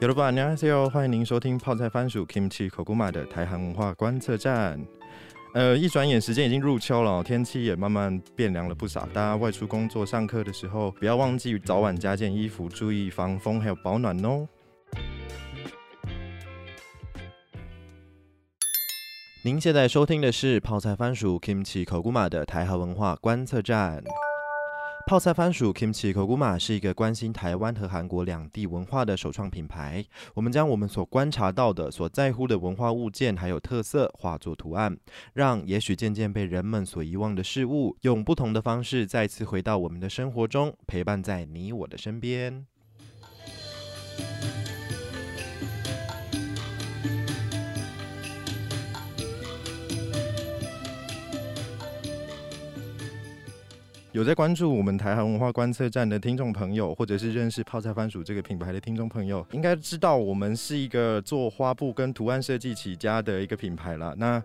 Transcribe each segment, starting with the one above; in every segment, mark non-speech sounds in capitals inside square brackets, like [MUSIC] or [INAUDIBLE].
有了吧，안녕하세요，欢迎您收听泡菜番薯 Kimchi Kokuma 的台韩文化观测站。呃，一转眼时间已经入秋了，天气也慢慢变凉了不少。大家外出工作、上课的时候，不要忘记早晚加件衣服，注意防风还有保暖哦。您现在收听的是泡菜番薯 Kimchi Kokuma 的台韩文化观测站。 泡菜番薯 Kimchi Koguma 是一个关心台湾和韩国两地文化的首创品牌。我们将我们所观察到的、所在乎的文化物件还有特色化作图案，让也许渐渐被人们所遗忘的事物，用不同的方式再次回到我们的生活中，陪伴在你我的身边。有在关注我们台韩文化观测站的听众朋友，或者是认识泡菜番薯这个品牌的听众朋友，应该知道我们是一个做花布跟图案设计起家的一个品牌啦。那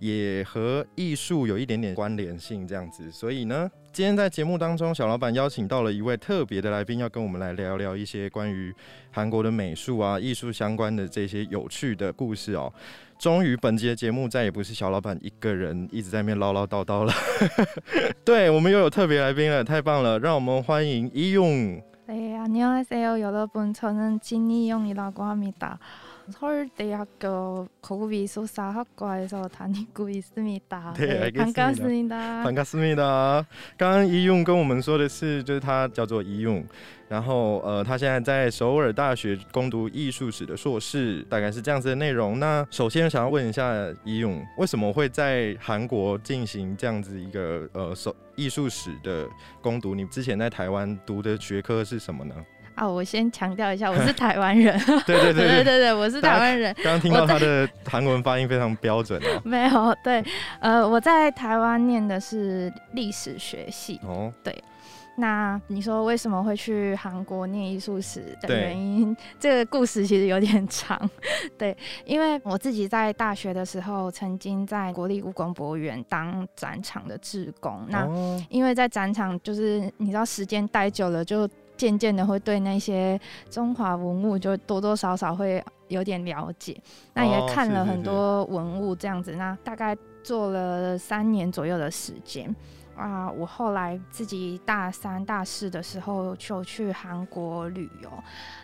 也和艺术有一点点关联性，这样子。所以呢，今天在节目当中，小老板邀请到了一位特别的来宾，要跟我们来聊聊一些关于韩国的美术啊、艺术相关的这些有趣的故事哦。终于，本集的节目再也不是小老板一个人一直在那边唠唠叨叨了。[LAUGHS] 对我们又有特别来宾了，太棒了！让我们欢迎이용 네, 안녕하세요 여러분. 저는 진이용이라고 합니다. 서울대학교 고급미술사학과에서 다니고 있습니다. 네, 알겠습니다. 반갑습니다. 반갑습니다. 刚刚一用跟我们说的是，就是他叫做一用，然后呃，他现在在首尔大学攻读艺术史的硕士，大概是这样子的内容。那首先想要问一下一用，为什么会在韩国进行这样子一个呃手艺术史的攻读？你之前在台湾读的学科是什么呢？ 啊，我先强调一下，我是 [LAUGHS] 台湾人。对对对对对对，我是台湾人。刚刚听到他的韩文发音非常标准哦。[LAUGHS] 没有，对，呃，我在台湾念的是历史学系。哦，对。那你说为什么会去韩国念艺术史的原因？[LAUGHS] 这个故事其实有点长。对，因为我自己在大学的时候，曾经在国立故宫博物院当展场的志工。那因为在展场，就是你知道时间待久了就。渐渐的会对那些中华文物就多多少少会有点了解，那也看了很多文物这样子，那大概做了三年左右的时间。啊，我后来自己大三、大四的时候就去韩国旅游，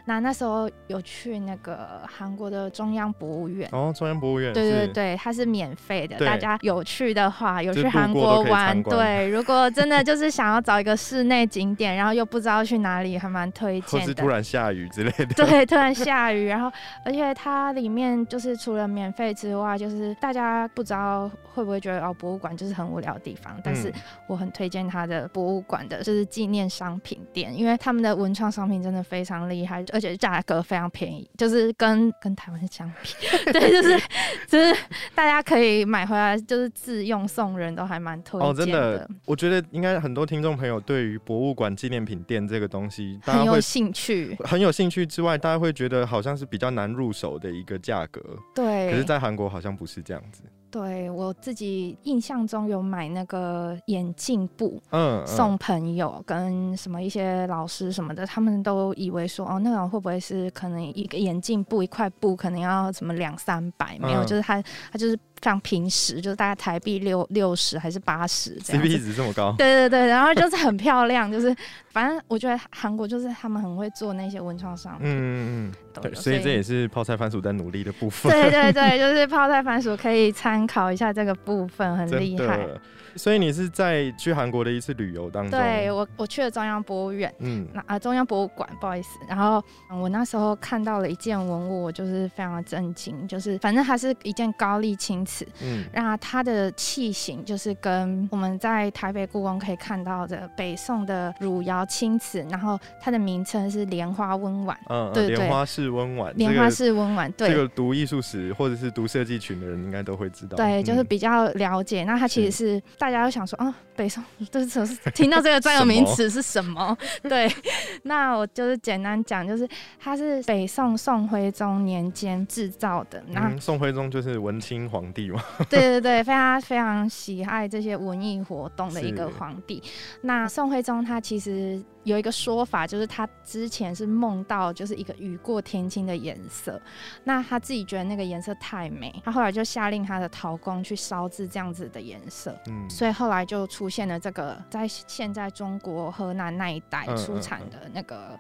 那那时候有去那个韩国的中央博物院。哦，中央博物院。对对对，它是免费的，大家有去的话，有去韩国玩，对，如果真的 [LAUGHS] 就是想要找一个室内景点，然后又不知道去哪里，还蛮推荐的。或是突然下雨之类的。[LAUGHS] 对，突然下雨，然后而且它里面就是除了免费之外，就是大家不知道会不会觉得哦，博物馆就是很无聊的地方，但是。我很推荐他的博物馆的，就是纪念商品店，因为他们的文创商品真的非常厉害，而且价格非常便宜，就是跟跟台湾相比，[LAUGHS] 对，就是就是大家可以买回来，就是自用送人都还蛮推荐的。哦，真的，我觉得应该很多听众朋友对于博物馆纪念品店这个东西很有兴趣，很有兴趣之外，大家会觉得好像是比较难入手的一个价格。对，可是，在韩国好像不是这样子。对我自己印象中有买那个眼镜布，嗯，送朋友跟什么一些老师什么的，他们都以为说哦，那种会不会是可能一个眼镜布一块布可能要什么两三百？没有，就是他他就是。非常平时，就是大概台币六六十还是八十这样 CP 值这么高？对对对，然后就是很漂亮，就是反正我觉得韩国就是他们很会做那些文创商品。嗯嗯嗯，对，所以这也是泡菜番薯在努力的部分。对对对，就是泡菜番薯可以参考一下这个部分，很厉害。所以你是在去韩国的一次旅游当中？对我，我去了中央博物院，嗯，那啊中央博物馆，不好意思。然后我那时候看到了一件文物，我就是非常的震惊，就是反正它是一件高丽青瓷，嗯，然后它的器型就是跟我们在台北故宫可以看到的北宋的汝窑青瓷，然后它的名称是莲花温婉，嗯，对莲花式温婉，莲花式温婉，对，这个读艺术史或者是读设计群的人应该都会知道，对，就是比较了解。那它其实是。大家都想说啊，北宋这是听到这个专有名词是什么？[LAUGHS] 对，那我就是简单讲，就是它是北宋宋徽宗年间制造的。那宋徽宗就是文清皇帝嘛？[LAUGHS] 对对对，非常非常喜爱这些文艺活动的一个皇帝。那宋徽宗他其实实有一个说法，就是他之前是梦到就是一个雨过天青的颜色，那他自己觉得那个颜色太美，他后来就下令他的陶工去烧制这样子的颜色，嗯，所以后来就出现了这个在现在中国河南那一带出产的那个。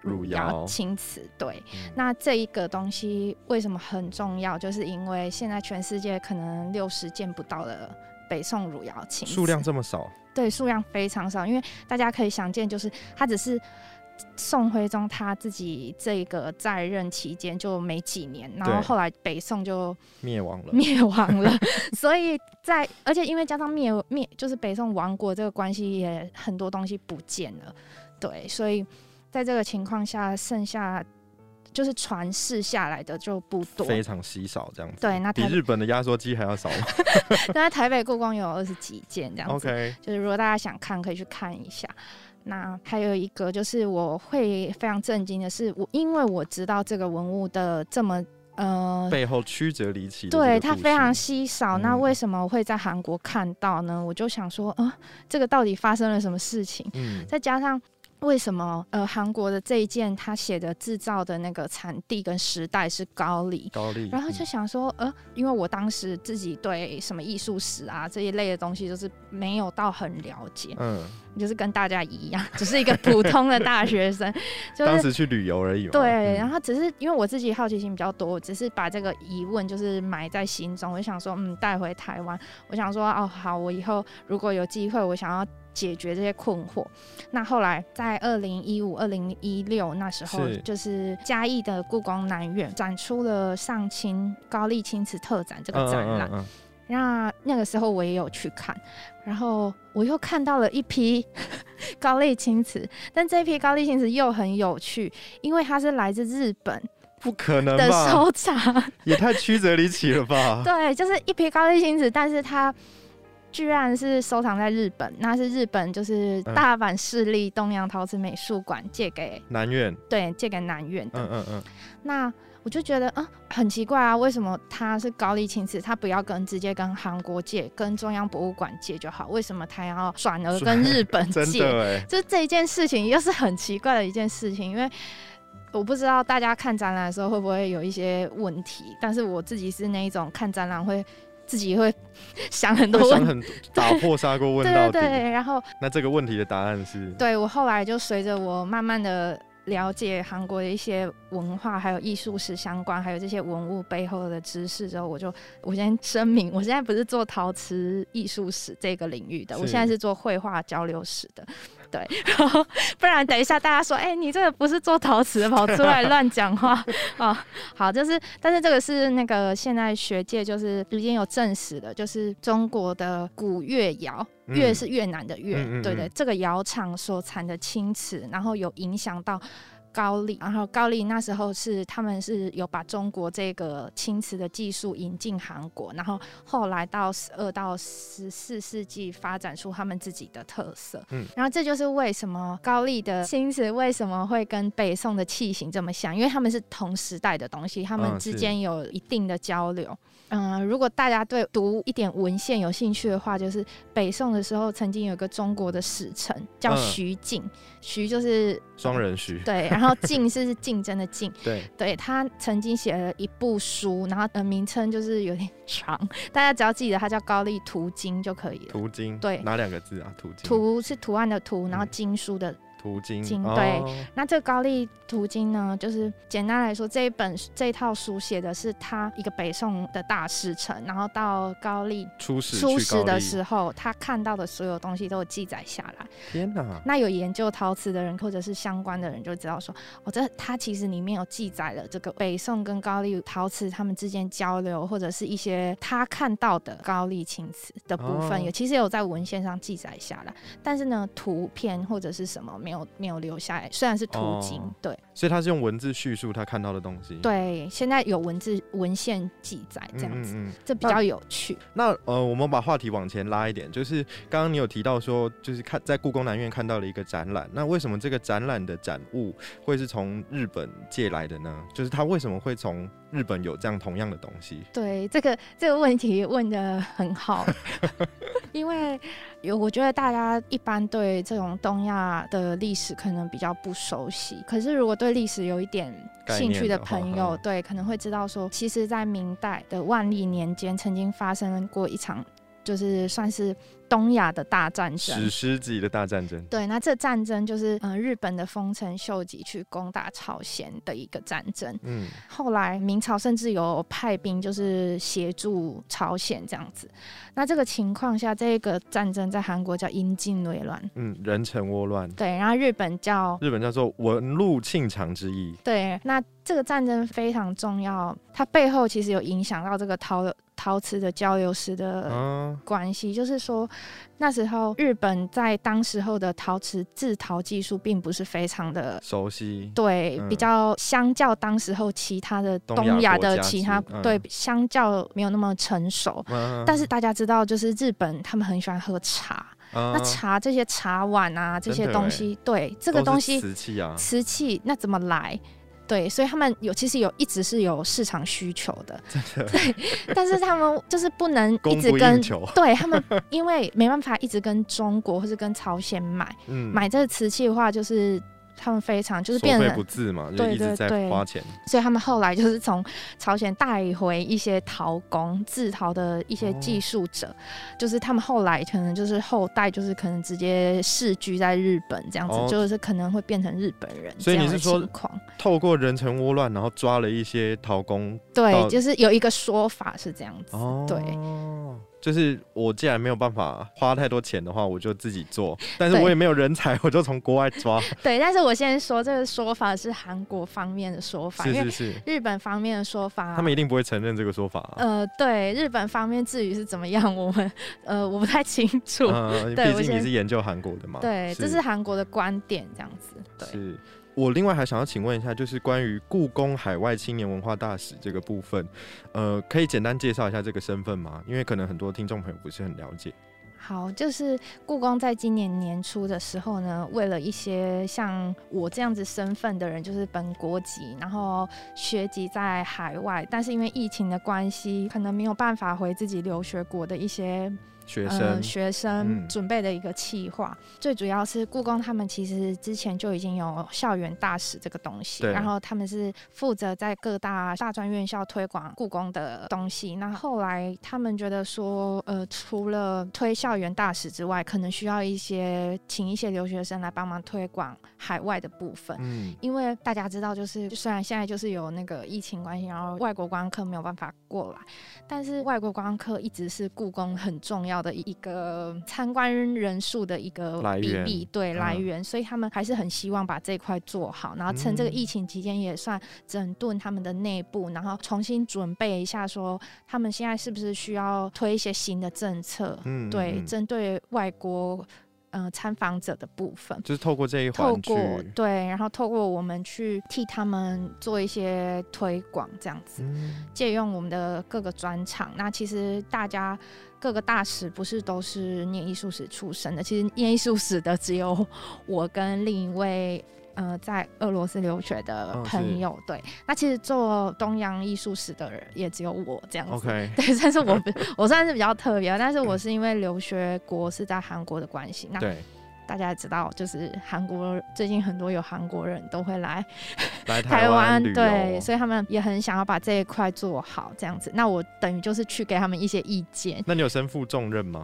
汝窑青瓷，对，那这一个东西为什么很重要？就是因为现在全世界可能六十见不到的北宋汝窑青，数量这么少，对，数量非常少。因为大家可以想见，就是它只是宋徽宗他自己这个在任期间就没几年，然后后来北宋就灭亡了，灭亡了。[LAUGHS] 所以在而且因为加上灭灭，就是北宋亡国这个关系，也很多东西不见了，对，所以。在这个情况下，剩下就是传世下来的就不多，非常稀少这样子。对，那比日本的压缩机还要少。[LAUGHS] 那台北故宫有二十几件这样子。OK，就是如果大家想看，可以去看一下。那还有一个就是我会非常震惊的是，我因为我知道这个文物的这么呃背后曲折离奇，对它非常稀少。那为什么会在韩国看到呢？我就想说，啊，这个到底发生了什么事情？嗯，再加上。为什么呃韩国的这一件他写的制造的那个产地跟时代是高丽？高丽，然后就想说呃，因为我当时自己对什么艺术史啊这一类的东西就是没有到很了解，嗯，就是跟大家一样，只是一个普通的大学生，[LAUGHS] 就当时去旅游而已。对，然后只是因为我自己好奇心比较多，我只是把这个疑问就是埋在心中，我就想说嗯带回台湾，我想说哦好，我以后如果有机会，我想要。解决这些困惑。那后来在二零一五、二零一六那时候，就是嘉义的故宫南院展出了上清高丽青瓷特展这个展览。那那个时候我也有去看，然后我又看到了一批 [LAUGHS] 高丽青瓷，但这批高丽青瓷又很有趣，因为它是来自日本，不可能的收藏，[LAUGHS] 也太曲折离奇了吧？对，就是一批高丽青瓷，但是它。居然是收藏在日本，那是日本就是大阪市立东洋陶瓷美术馆借给南院，对，借给南院的。嗯嗯嗯。那我就觉得啊，很奇怪啊，为什么他是高丽青瓷，他不要跟直接跟韩国借，跟中央博物馆借就好？为什么他要转而跟日本 [LAUGHS] 借？就这一件事情又是很奇怪的一件事情，因为我不知道大家看展览的时候会不会有一些问题，但是我自己是那一种看展览会。自己会想很多，想很 [LAUGHS] 打破砂锅问到底。对对对，然后那这个问题的答案是？对我后来就随着我慢慢的了解韩国的一些文化，还有艺术史相关，还有这些文物背后的知识之后，我就我先声明，我现在不是做陶瓷艺术史这个领域的，我现在是做绘画交流史的。对，[LAUGHS] 然后不然等一下大家说，哎，你这个不是做陶瓷，跑出来乱讲话啊？好，就是，但是这个是那个现在学界就是已经有证实的，就是中国的古越窑，越是越南的越，对对，这个窑厂所产的青瓷，然后有影响到。高丽，然后高丽那时候是他们是有把中国这个青瓷的技术引进韩国，然后后来到十二到十四世纪发展出他们自己的特色。嗯，然后这就是为什么高丽的青瓷为什么会跟北宋的器型这么像，因为他们是同时代的东西，他们之间有一定的交流。嗯，如果大家对读一点文献有兴趣的话，就是北宋的时候曾经有一个中国的使臣叫徐敬，徐就是双人徐，对，然后敬是竞争的竞，对，对他曾经写了一部书，然后呃名称就是有点长，大家只要记得它叫《高丽图经》就可以了。图经，对，哪两个字啊？图经，图是图案的图，然后经书的。图经对，那这个高丽图经呢，就是简单来说，这一本这套书写的是他一个北宋的大使臣，然后到高丽出使出使的时候，他看到的所有东西都有记载下来。天哪！那有研究陶瓷的人或者是相关的人就知道说，哦，这他其实里面有记载了这个北宋跟高丽陶瓷他们之间交流，或者是一些他看到的高丽青瓷的部分，有其实有在文献上记载下来，但是呢，图片或者是什么。没有没有留下来，虽然是图经，对，所以他是用文字叙述他看到的东西。对，现在有文字文献记载这样子，这比较有趣。那呃，我们把话题往前拉一点，就是刚刚你有提到说，就是看在故宫南院看到了一个展览，那为什么这个展览的展物会是从日本借来的呢？就是他为什么会从日本有这样同样的东西？对，这个这个问题问的很好。[LAUGHS] [LAUGHS] 因为有我觉得大家一般对这种东亚的历史可能比较不熟悉，可是如果对历史有一点兴趣的朋友，对可能会知道说，其实，在明代的万历年间，曾经发生过一场。就是算是东亚的大战争，史诗级的大战争。对，那这战争就是嗯，日本的丰臣秀吉去攻打朝鲜的一个战争。嗯，后来明朝甚至有派兵就是协助朝鲜这样子。那这个情况下，这个战争在韩国叫阴茎内乱，嗯，人臣倭乱。对，然后日本叫日本叫做文禄庆长之役。对，那这个战争非常重要，它背后其实有影响到这个陶。陶瓷的交流史的关系，就是说那时候日本在当时候的陶瓷制陶技术并不是非常的熟悉，对，比较相较当时候其他的东亚的其他对，相较没有那么成熟。但是大家知道，就是日本他们很喜欢喝茶，那茶这些茶碗啊这些东西，对这个东西瓷器啊，瓷器那怎么来？对，所以他们有其实有一直是有市场需求的，[LAUGHS] 对，但是他们就是不能一直跟对他们，因为没办法一直跟中国或是跟朝鲜买，买这个瓷器的话就是。他们非常就是变得不自嘛，就一直在花钱，所以他们后来就是从朝鲜带回一些陶工、制陶的一些技术者，就是他们后来可能就是后代就是可能直接世居在日本这样子，就是可能会变成日本人。所以你是说，透过人臣倭乱，然后抓了一些陶工？对，就是有一个说法是这样子，对。就是我既然没有办法花太多钱的话，我就自己做。但是我也没有人才，我就从国外抓。[LAUGHS] 对，但是我先说这个说法是韩国方面的说法，是是是。日本方面的说法，他们一定不会承认这个说法。呃，对，日本方面至于是怎么样，我们 [LAUGHS] 呃我不太清楚。对，毕竟你是研究韩国的嘛。对，这是韩国的观点，这样子。对。是。我另外还想要请问一下，就是关于故宫海外青年文化大使这个部分，呃，可以简单介绍一下这个身份吗？因为可能很多听众朋友不是很了解。好，就是故宫在今年年初的时候呢，为了一些像我这样子身份的人，就是本国籍，然后学籍在海外，但是因为疫情的关系，可能没有办法回自己留学国的一些。学生学生准备的一个计划，最主要是故宫他们其实之前就已经有校园大使这个东西，然后他们是负责在各大大专院校推广故宫的东西。那后来他们觉得说，呃，除了推校园大使之外，可能需要一些请一些留学生来帮忙推广海外的部分。嗯，因为大家知道，就是虽然现在就是有那个疫情关系，然后外国观光客没有办法过来，但是外国观光客一直是故宫很重要。的一个参观人数的一个比例，对来源，所以他们还是很希望把这块做好，然后趁这个疫情期间也算整顿他们的内部，然后重新准备一下，说他们现在是不是需要推一些新的政策，对，针对外国。嗯，参访者的部分就是透过这一环，透过对，然后透过我们去替他们做一些推广，这样子，借用我们的各个专场。那其实大家各个大使不是都是念艺术史出身的，其实念艺术史的只有我跟另一位。呃，在俄罗斯留学的朋友，对，那其实做东洋艺术史的人也只有我这样子，对，[LAUGHS] 但是我 [LAUGHS] 我算是比较特别，但是我是因为留学国是在韩国的关系，那大家也知道，就是韩国最近很多有韩国人都会来 [LAUGHS] 来台湾，对，所以他们也很想要把这一块做好这样子，那我等于就是去给他们一些意见。那你有身负重任吗？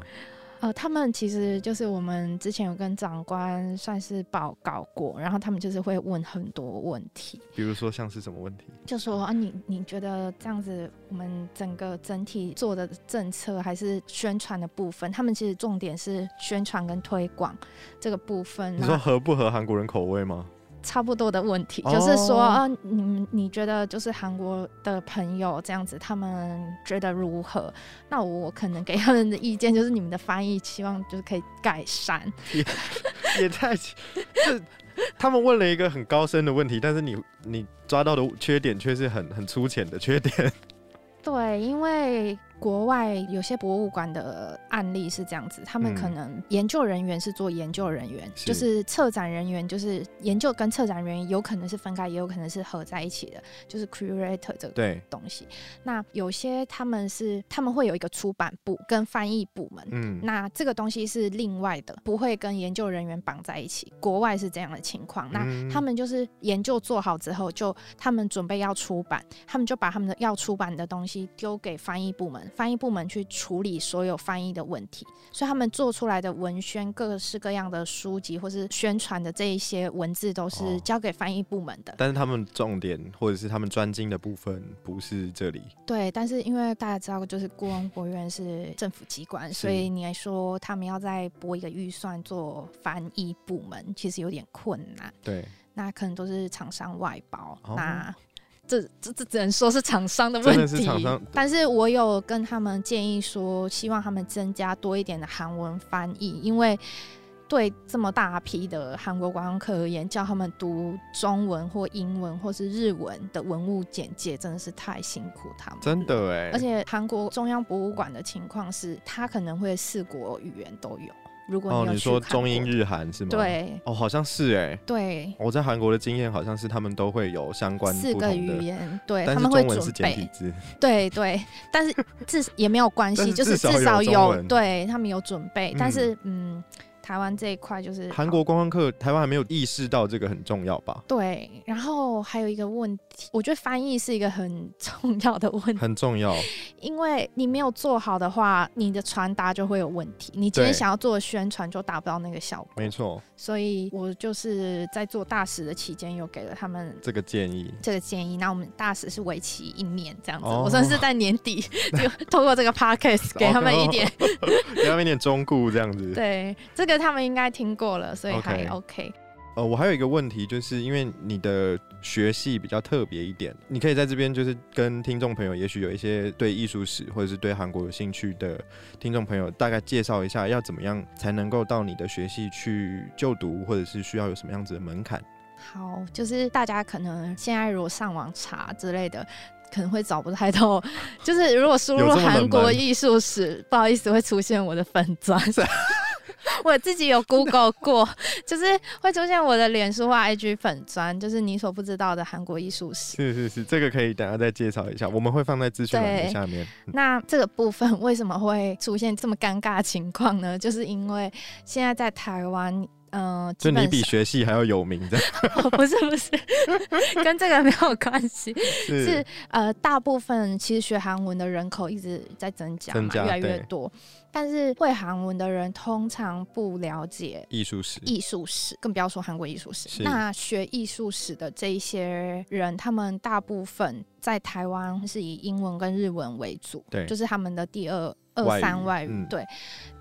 呃，他们其实就是我们之前有跟长官算是报告过，然后他们就是会问很多问题，比如说像是什么问题？就说啊，你你觉得这样子，我们整个整体做的政策还是宣传的部分，他们其实重点是宣传跟推广这个部分。你说合不合韩国人口味吗？差不多的问题，就是说啊，你你觉得就是韩国的朋友这样子，他们觉得如何？那我可能给他们的意见就是，你们的翻译希望就是可以改善。也 [LAUGHS] 也太，这他们问了一个很高深的问题，但是你你抓到的缺点却是很很粗浅的缺点。[LAUGHS] 对，因为。国外有些博物馆的案例是这样子，他们可能研究人员是做研究人员，就是策展人员，就是研究跟策展人员有可能是分开，也有可能是合在一起的，就是 curator 这个东西。那有些他们是他们会有一个出版部跟翻译部门，嗯，那这个东西是另外的，不会跟研究人员绑在一起。国外是这样的情况，那他们就是研究做好之后，就他们准备要出版，他们就把他们的要出版的东西丢给翻译部门，翻译部门去处理所有翻译的问题。所以他们做出来的文宣、各式各样的书籍或是宣传的这一些文字，都是交给翻译部门的。但是他们重点或者是他们专精的部分不是这里。对，但是因为大家知道，就是故宫博物院是政府机关，所以你还说他们要再拨一个预算做翻译部门，其实有点困难。对，那可能都是厂商外包。那这这这只能说是厂商的问题。但是我有跟他们建议说，希望他们增加多一点的韩文翻译，因为。对这么大批的韩国观光客而言，叫他们读中文或英文或是日文的文物简介，真的是太辛苦他们。真的哎，而且韩国中央博物馆的情况是，他可能会四国语言都有。如果哦，你说中英日韩是吗？对，哦，好像是哎。对，我在韩国的经验好像是他们都会有相关四个语言，对，他们会准备。对对，但是至也没有关系，就是至少有，对他们有准备，但是嗯。台湾这一块就是韩国观光客，台湾还没有意识到这个很重要吧？对，然后还有一个问题，我觉得翻译是一个很重要的问题，很重要，因为你没有做好的话，你的传达就会有问题，你今天想要做的宣传就达不到那个效果。没错，所以我就是在做大使的期间，又给了他们这个建议，这个建议。那我们大使是为期一年这样子，我算是在年底就 [LAUGHS] 通过这个 podcast 给他们一点，给他们一点忠告这样子。[LAUGHS] 对，这个。他们应该听过了，所以还 OK。呃，我还有一个问题，就是因为你的学系比较特别一点，你可以在这边就是跟听众朋友，也许有一些对艺术史或者是对韩国有兴趣的听众朋友，大概介绍一下要怎么样才能够到你的学系去就读，或者是需要有什么样子的门槛。好，就是大家可能现在如果上网查之类的。可能会找不太到，[LAUGHS] 就是如果输入韩国艺术史，不好意思会出现我的粉钻。[LAUGHS] [LAUGHS] 我自己有 Google 过，就是会出现我的脸书或 IG 粉砖，就是你所不知道的韩国艺术史。是是是，这个可以等下再介绍一下，我们会放在资讯栏下面。那这个部分为什么会出现这么尴尬情况呢？就是因为现在在台湾。嗯，就你比学系还要有名的？[LAUGHS] 不是不是，跟这个没有关系。是呃，大部分其实学韩文的人口一直在增加，增加越来越多。但是会韩文的人通常不了解艺术史，艺术史更不要说韩国艺术史。那学艺术史的这一些人，他们大部分在台湾是以英文跟日文为主，对，就是他们的第二二三外语，对。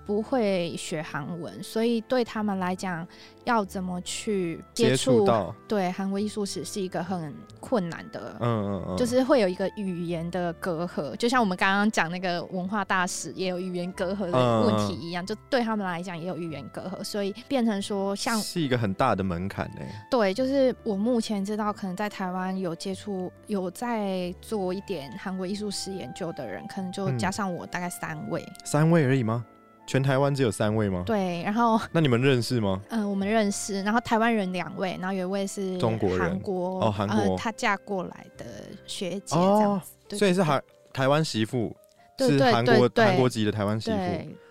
不会学韩文，所以对他们来讲，要怎么去接触对韩国艺术史是一个很困难的，嗯嗯嗯，就是会有一个语言的隔阂，就像我们刚刚讲那个文化大使也有语言隔阂的问题一样，就对他们来讲也有语言隔阂，所以变成说像是一个很大的门槛呢。对，就是我目前知道，可能在台湾有接触有在做一点韩国艺术史研究的人，可能就加上我大概三位，三位而已吗？全台湾只有三位吗？对，然后 [LAUGHS] 那你们认识吗？嗯，我们认识。然后台湾人两位，然后有一位是中国人，韩国哦，韩国，她嫁过来的学姐这样子，所以是韩台湾媳妇，是韩国韩国籍的台湾媳妇。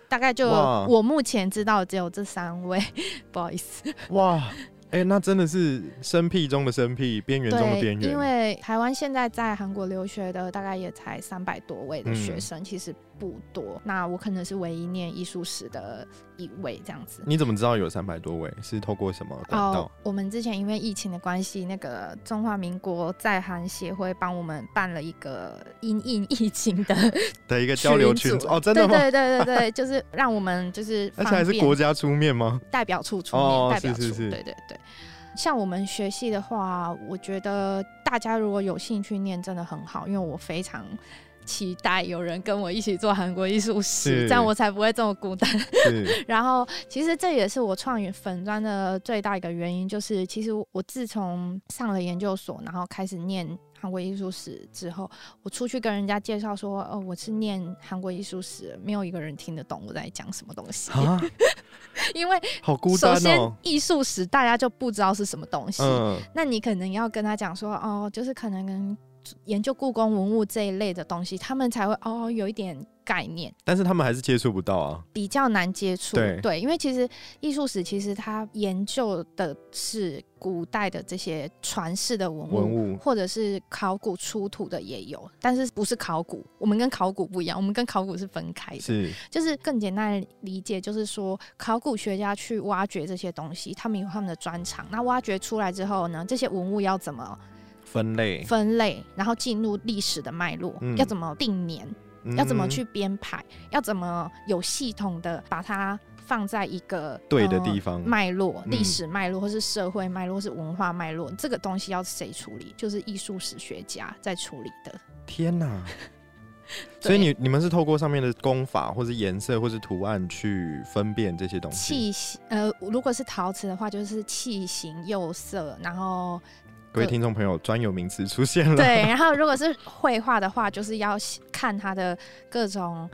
大概就我目前知道只有这三位，[LAUGHS] 不好意思。哇。哎，那真的是生僻中的生僻，边缘中的边缘。因为台湾现在在韩国留学的大概也才三百多位的学生，其实不多。那我可能是唯一念艺术史的一位，这样子。你怎么知道有三百多位？是透过什么管道？我们之前因为疫情的关系，那个中华民国在韩协会帮我们办了一个因应疫情的 [LAUGHS] 的一个交流群组。哦，真的吗？对对对对，就是让我们就是，而且还是国家出面吗？代表处出面，代表处，对对对。像我们学系的话，我觉得大家如果有兴趣念，真的很好，因为我非常期待有人跟我一起做韩国艺术史，这样我才不会这么孤单。[LAUGHS] 然后，其实这也是我创粉砖的最大一个原因，就是其实我自从上了研究所，然后开始念韩国艺术史之后，我出去跟人家介绍说，哦，我是念韩国艺术史，没有一个人听得懂我在讲什么东西。因为好孤单哦。首先，艺术史大家就不知道是什么东西，那你可能要跟他讲说，哦，就是可能跟。研究故宫文物这一类的东西，他们才会哦有一点概念，但是他们还是接触不到啊，比较难接触。对，因为其实艺术史其实它研究的是古代的这些传世的文物，或者是考古出土的也有，但是不是考古。我们跟考古不一样，我们跟考古是分开的。是，就是更简单的理解，就是说考古学家去挖掘这些东西，他们有他们的专长。那挖掘出来之后呢，这些文物要怎么？分类，分类，然后进入历史的脉络，要怎么定年，要怎么去编排，要怎么有系统的把它放在一个对的地方，脉络，历史脉络，或是社会脉络，或是文化脉络，这个东西要谁处理？就是艺术史学家在处理的。天哪！[LAUGHS] 所以你你们是透过上面的功法，或是颜色，或是图案去分辨这些东西。器型，呃，如果是陶瓷的话，就是器型、釉色，然后。各位听众朋友，专有名词出现了。对，然后如果是绘画的话，就是要看它的各种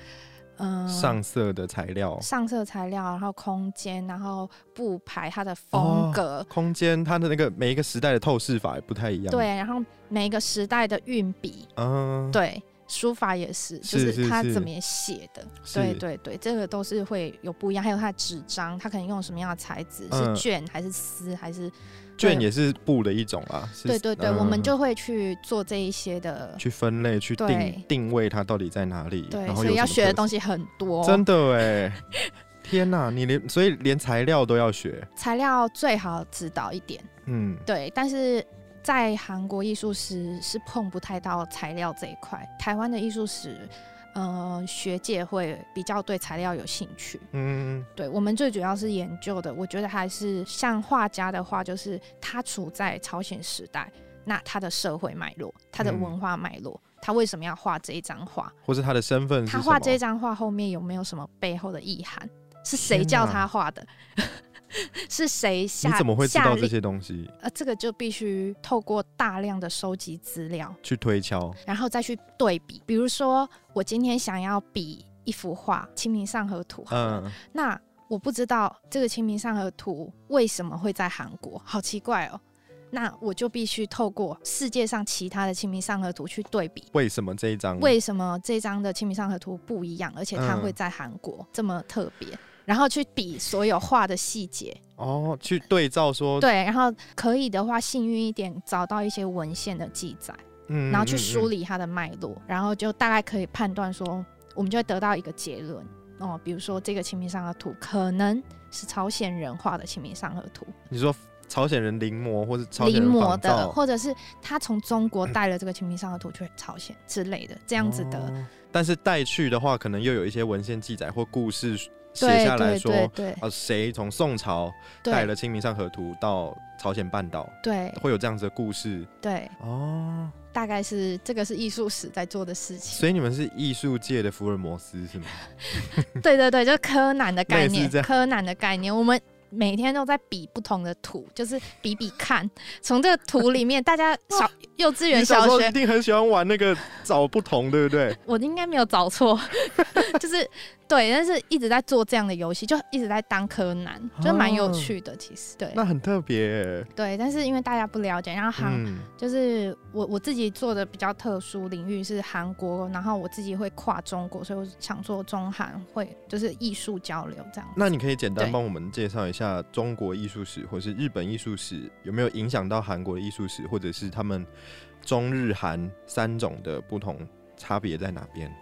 嗯上色的材料，上色材料，然后空间，然后布排它的风格，空间它的那个每一个时代的透视法也不太一样。对，然后每一个时代的运笔，嗯，对，书法也是，就是它怎么写的，对对对，这个都是会有不一样。还有它的纸张，它可能用什么样的材质，是卷还是丝还是？卷也是布的一种啊，对对对，我们就会去做这一些的，去分类，去定定位它到底在哪里，对，所以要学的东西很多，真的哎，[LAUGHS] 天哪，你连所以连材料都要学，材料最好指导一点，嗯，对，但是在韩国艺术史是碰不太到材料这一块，台湾的艺术史。呃，学界会比较对材料有兴趣。嗯，对我们最主要是研究的，我觉得还是像画家的话，就是他处在朝鲜时代，那他的社会脉络、他的文化脉络，他为什么要画这一张画，或是他的身份？他画这张画后面有没有什么背后的意涵？是谁叫他画的？[LAUGHS] 是谁下？你怎么会知道这些东西？呃，这个就必须透过大量的收集资料去推敲，然后再去对比。比如说，我今天想要比一幅画《清明上河图》，嗯，那我不知道这个《清明上河图》为什么会在韩国，好奇怪哦。那我就必须透过世界上其他的《清明上河图》去对比，为什么这一张？为什么这张的《清明上河图》不一样，而且它会在韩国这么特别？然后去比所有画的细节。哦，去对照说对，然后可以的话，幸运一点找到一些文献的记载，嗯，然后去梳理它的脉络，然后就大概可以判断说，我们就会得到一个结论。哦，比如说这个清明上河图可能是朝鲜人画的清明上河图，你说朝鲜人临摹或者临摹的，或者是他从中国带了这个清明上河图去朝鲜之类的这样子的，但是带去的话，可能又有一些文献记载或故事。写下来说，呃，谁从宋朝带了《清明上河图》到朝鲜半岛？对，会有这样子的故事。对，哦，大概是这个是艺术史在做的事情。所以你们是艺术界的福尔摩斯是吗？[LAUGHS] 对对对，就是柯南的概念，柯南的概念，我们。每天都在比不同的图，就是比比看，从这个图里面，大家小 [LAUGHS] 幼稚园、小学一定很喜欢玩那个找不同，对不对？我应该没有找错，[LAUGHS] 就是对，但是一直在做这样的游戏，就一直在当柯南，就蛮有趣的。其实，对，那很特别。对，但是因为大家不了解，然后韩就是我我自己做的比较特殊领域是韩国，然后我自己会跨中国，所以我想做中韩会就是艺术交流这样。那你可以简单帮我们介绍一下。下中国艺术史或是日本艺术史有没有影响到韩国的艺术史，或者是他们中日韩三种的不同差别在哪边？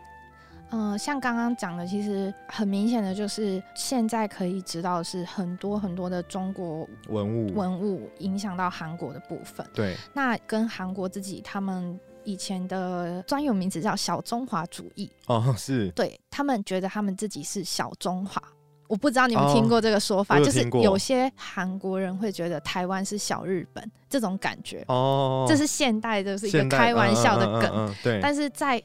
嗯，像刚刚讲的，其实很明显的就是现在可以知道是很多很多的中国文物文物影响到韩国的部分。对，那跟韩国自己他们以前的专有名词叫小中华主义哦，是对他们觉得他们自己是小中华。我不知道你们听过这个说法，就是有些韩国人会觉得台湾是小日本这种感觉。哦，这是现代，就是一个开玩笑的梗。对，但是在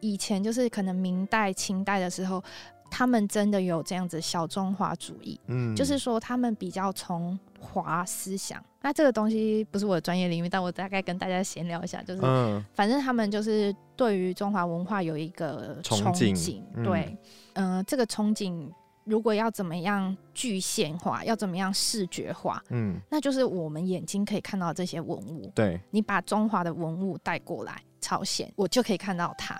以前就是可能明代、清代的时候，他们真的有这样子小中华主义，嗯，就是说他们比较从华思想。那这个东西不是我的专业领域，但我大概跟大家闲聊一下，就是反正他们就是对于中华文化有一个憧憬，对，嗯，这个憧憬。如果要怎么样具现化，要怎么样视觉化，嗯，那就是我们眼睛可以看到这些文物。对，你把中华的文物带过来朝鲜，我就可以看到它。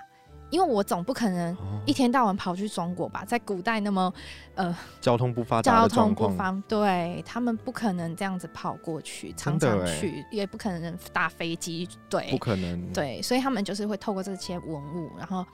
因为我总不可能一天到晚跑去中国吧，在古代那么呃交通不发达交通不方对他们不可能这样子跑过去，常常去，也不可能搭飞机，对，不可能，对，所以他们就是会透过这些文物，然后。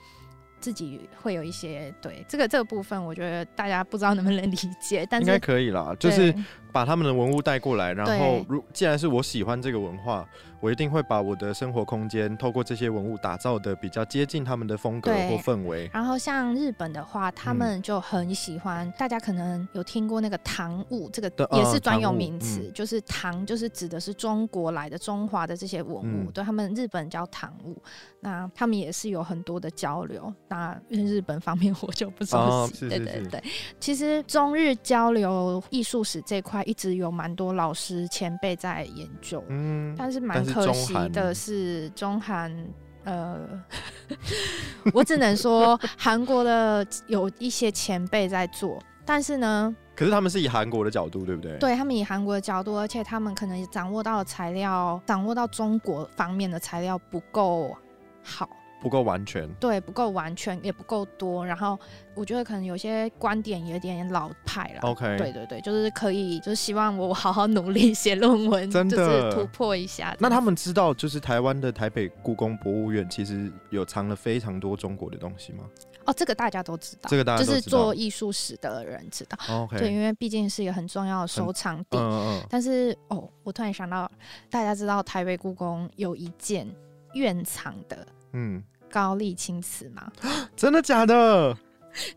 自己会有一些对这个这个部分，我觉得大家不知道能不能理解，但是应该可以啦，就是把他们的文物带过来，然后如既然是我喜欢这个文化。我一定会把我的生活空间透过这些文物打造的比较接近他们的风格或氛围。然后像日本的话，他们就很喜欢，大家可能有听过那个唐物，这个也是专有名词，就是唐就是指的是中国来的中华的这些文物，对他们日本叫唐物。那他们也是有很多的交流。那日本方面我就不熟悉。对对对，其实中日交流艺术史这块一直有蛮多老师前辈在研究，嗯，但是蛮。可惜的是，中韩呃，[LAUGHS] 我只能说韩国的有一些前辈在做，但是呢，可是他们是以韩国的角度，对不对？对他们以韩国的角度，而且他们可能掌握到的材料，掌握到中国方面的材料不够好。不够完全，对，不够完全，也不够多。然后我觉得可能有些观点有点老派了。OK，对对对，就是可以，就是希望我好好努力写论文，真的突破一下。那他们知道，就是台湾的台北故宫博物院其实有藏了非常多中国的东西吗？哦，这个大家都知道，这个大家就是做艺术史的人知道。OK，对，因为毕竟是一个很重要的收藏地。嗯嗯。但是哦，我突然想到，大家知道台北故宫有一件院藏的，嗯。高丽青瓷吗？[GASPS] 真的假的？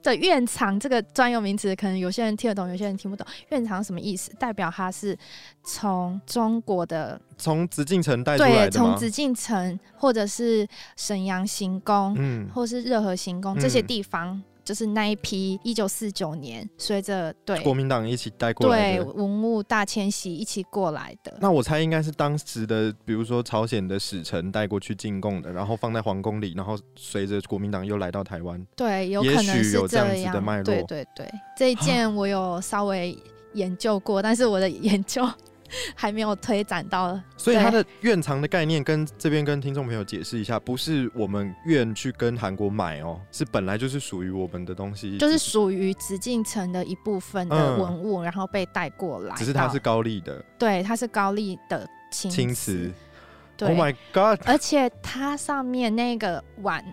对，院藏这个专有名词，可能有些人听得懂，有些人听不懂。院藏什么意思？代表它是从中国的，从紫禁城带出来的从紫禁城或者是沈阳行宫，嗯，或是热河行宫这些地方。就是那一批一九四九年随着对国民党一起带过来的文物大迁徙一起过来的。那我猜应该是当时的，比如说朝鲜的使臣带过去进贡的，然后放在皇宫里，然后随着国民党又来到台湾。对，有可能是这样子的脉络。对对对，这一件我有稍微研究过，但是我的研究。[LAUGHS] 还没有推展到，[LAUGHS] 所以它的院藏的概念跟这边跟听众朋友解释一下，不是我们院去跟韩国买哦，是本来就是属于我们的东西，就是属于紫禁城的一部分的文物，然后被带过来。只是它是高丽的，对，它是高丽的青瓷。Oh my god！而且它上面那个碗。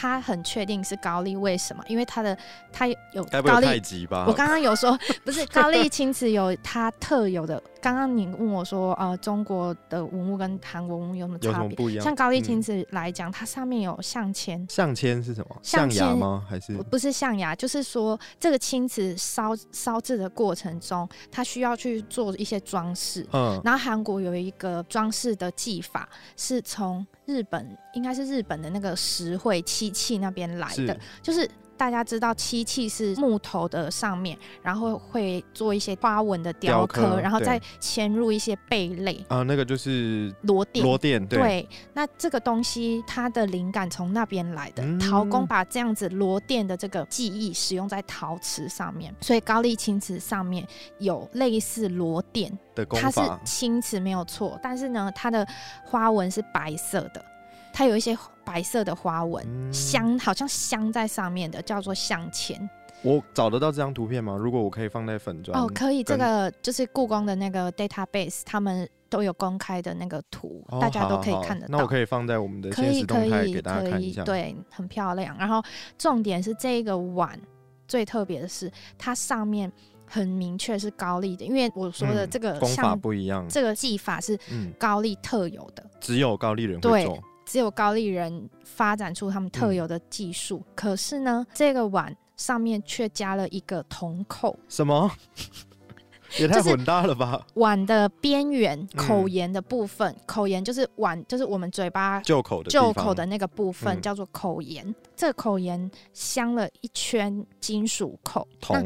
他很确定是高丽，为什么？因为他的他有高丽级吧？我刚刚有说 [LAUGHS] 不是高丽青瓷有它特有的。刚刚你问我说，呃，中国的文物跟韩国文物有什么差别？不一样。像高丽青瓷来讲，它上面有象签。象签是什么？象牙吗？还是不是象牙？就是说这个青瓷烧烧制的过程中，它需要去做一些装饰。嗯。然后韩国有一个装饰的技法，是从日本，应该是日本的那个石绘漆器那边来的，就是。大家知道漆器是木头的上面，然后会做一些花纹的雕刻，然后再嵌入一些贝类啊，那个就是螺钿。螺钿对。那这个东西它的灵感从那边来的，陶工把这样子螺钿的这个技艺使用在陶瓷上面，所以高丽青瓷上面有类似螺钿的工法，它是青瓷没有错，但是呢，它的花纹是白色的。它有一些白色的花纹，镶好像镶在上面的，叫做镶嵌。我找得到这张图片吗？如果我可以放在粉砖哦，可以。这个就是故宫的那个 database，他们都有公开的那个图，大家都可以看得到。那我可以放在我们的现实动态给大家看一下。对，很漂亮。然后重点是这个碗最特别的是，它上面很明确是高丽的，因为我说的这个功法不一样，这个技法是高丽特有的，只有高丽人会做。只有高丽人发展出他们特有的技术，可是呢，这个碗上面却加了一个铜扣。什么？[LAUGHS] 也太混搭了吧？碗的边缘口沿的部分，口沿就是碗，就是我们嘴巴就口的就口的那个部分，叫做口沿。这口沿镶了一圈金属扣，铜。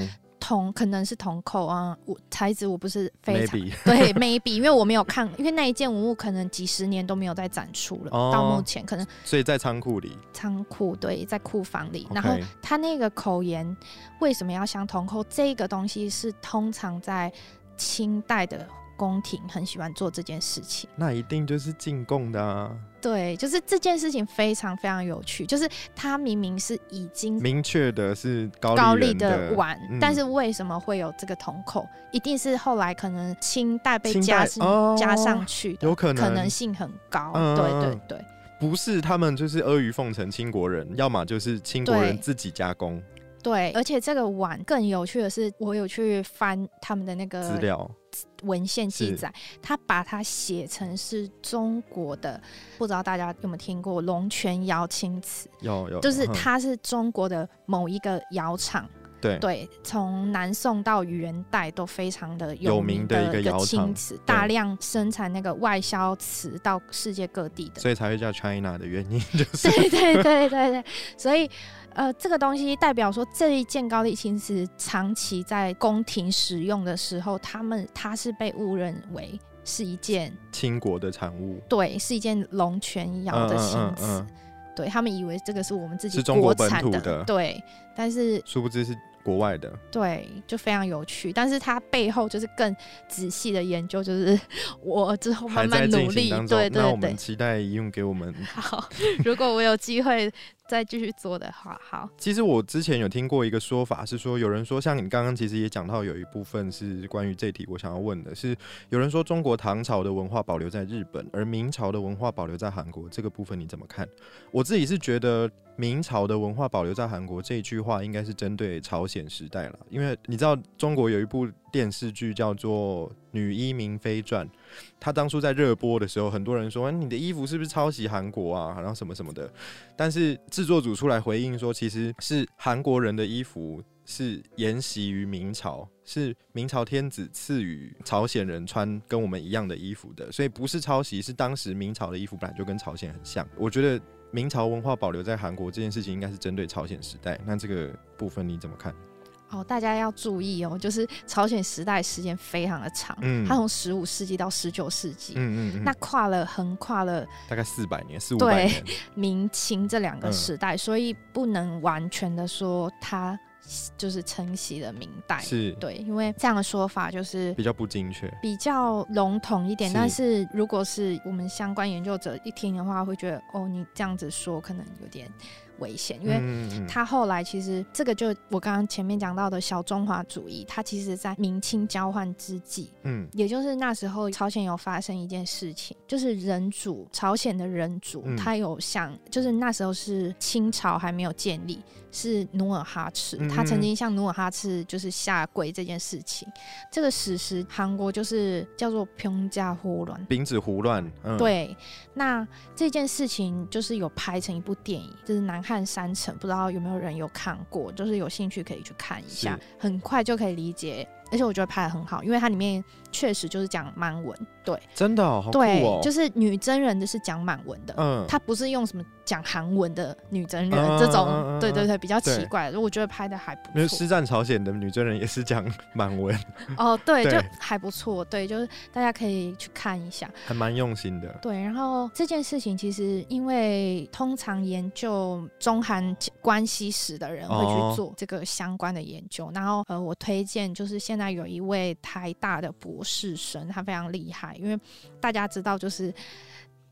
铜可能是铜扣啊，我材质我不是非常对，[LAUGHS] maybe，因为我没有看，因为那一件文物可能几十年都没有再展出了，到目前可能，所以在仓库里，仓库对，在库房里，然后它那个口沿为什么要镶铜扣？这个东西是通常在清代的。宫廷很喜欢做这件事情，那一定就是进贡的啊。对，就是这件事情非常非常有趣，就是它明明是已经明确的是高高丽的碗，但是为什么会有这个铜口？一定是后来可能清代被加加上去，有可能可能性很高。对对对，不是他们就是阿谀奉承清国人，要么就是清国人自己加工。对，而且这个碗更有趣的是，我有去翻他们的那个资料。文献记载，他把它写成是中国的，不知道大家有没有听过龙泉窑青瓷？有有，就是它是中国的某一个窑厂，对。对，从南宋到元代都非常的有名的一个青瓷，大量生产那个外销瓷到世界各地的，所以才会叫 China 的原因就是，对对对对对，所以。呃，这个东西代表说，这一件高丽青瓷长期在宫廷使用的时候，他们它是被误认为是一件清国的产物，对，是一件龙泉窑的青瓷，对他们以为这个是我们自己国本土的，对，但是殊不知是。国外的对，就非常有趣，但是它背后就是更仔细的研究，就是 [LAUGHS] 我之后慢慢努力，对对对。那我们期待用给我们。好，如果我有机会再继续做的话，好。其实我之前有听过一个说法，是说有人说，像你刚刚其实也讲到有一部分是关于这题，我想要问的是，有人说中国唐朝的文化保留在日本，而明朝的文化保留在韩国，这个部分你怎么看？我自己是觉得。明朝的文化保留在韩国这一句话，应该是针对朝鲜时代了，因为你知道中国有一部电视剧叫做《女医明妃传》，他当初在热播的时候，很多人说你的衣服是不是抄袭韩国啊，然后什么什么的，但是制作组出来回应说，其实是韩国人的衣服是沿袭于明朝，是明朝天子赐予朝鲜人穿跟我们一样的衣服的，所以不是抄袭，是当时明朝的衣服本来就跟朝鲜很像，我觉得。明朝文化保留在韩国这件事情，应该是针对朝鲜时代。那这个部分你怎么看？哦，大家要注意哦，就是朝鲜时代时间非常的长，嗯，它从十五世纪到十九世纪，嗯嗯，那跨了横跨了大概四百年，四五百年，明清这两个时代，所以不能完全的说它。就是承袭了明代，是对，因为这样的说法就是比较不精确，比较笼统一点。但是如果是我们相关研究者一听的话，会觉得哦，你这样子说可能有点。危险，因为他后来其实这个就我刚刚前面讲到的小中华主义，它其实在明清交换之际，嗯，也就是那时候朝鲜有发生一件事情，就是人主朝鲜的人主，他有想，就是那时候是清朝还没有建立，是努尔哈赤，他曾经向努尔哈赤就是下跪这件事情，这个史实韩国就是叫做平价胡乱，丙子胡乱，嗯。对，那这件事情就是有拍成一部电影，就是南。汉三城，不知道有没有人有看过，就是有兴趣可以去看一下，很快就可以理解，而且我觉得拍的很好，因为它里面确实就是讲满文，对，真的，好对，就是女真人的是讲满文的，嗯，他不是用什么。讲韩文的女真人，这种对对对比较奇怪，我觉得拍的还不错。因为师战朝鲜的女真人也是讲满文。哦，对，就还不错，对，就是大家可以去看一下，还蛮用心的。对，然后这件事情其实因为通常研究中韩关系史的人会去做这个相关的研究，然后呃，我推荐就是现在有一位台大的博士生，他非常厉害，因为大家知道就是。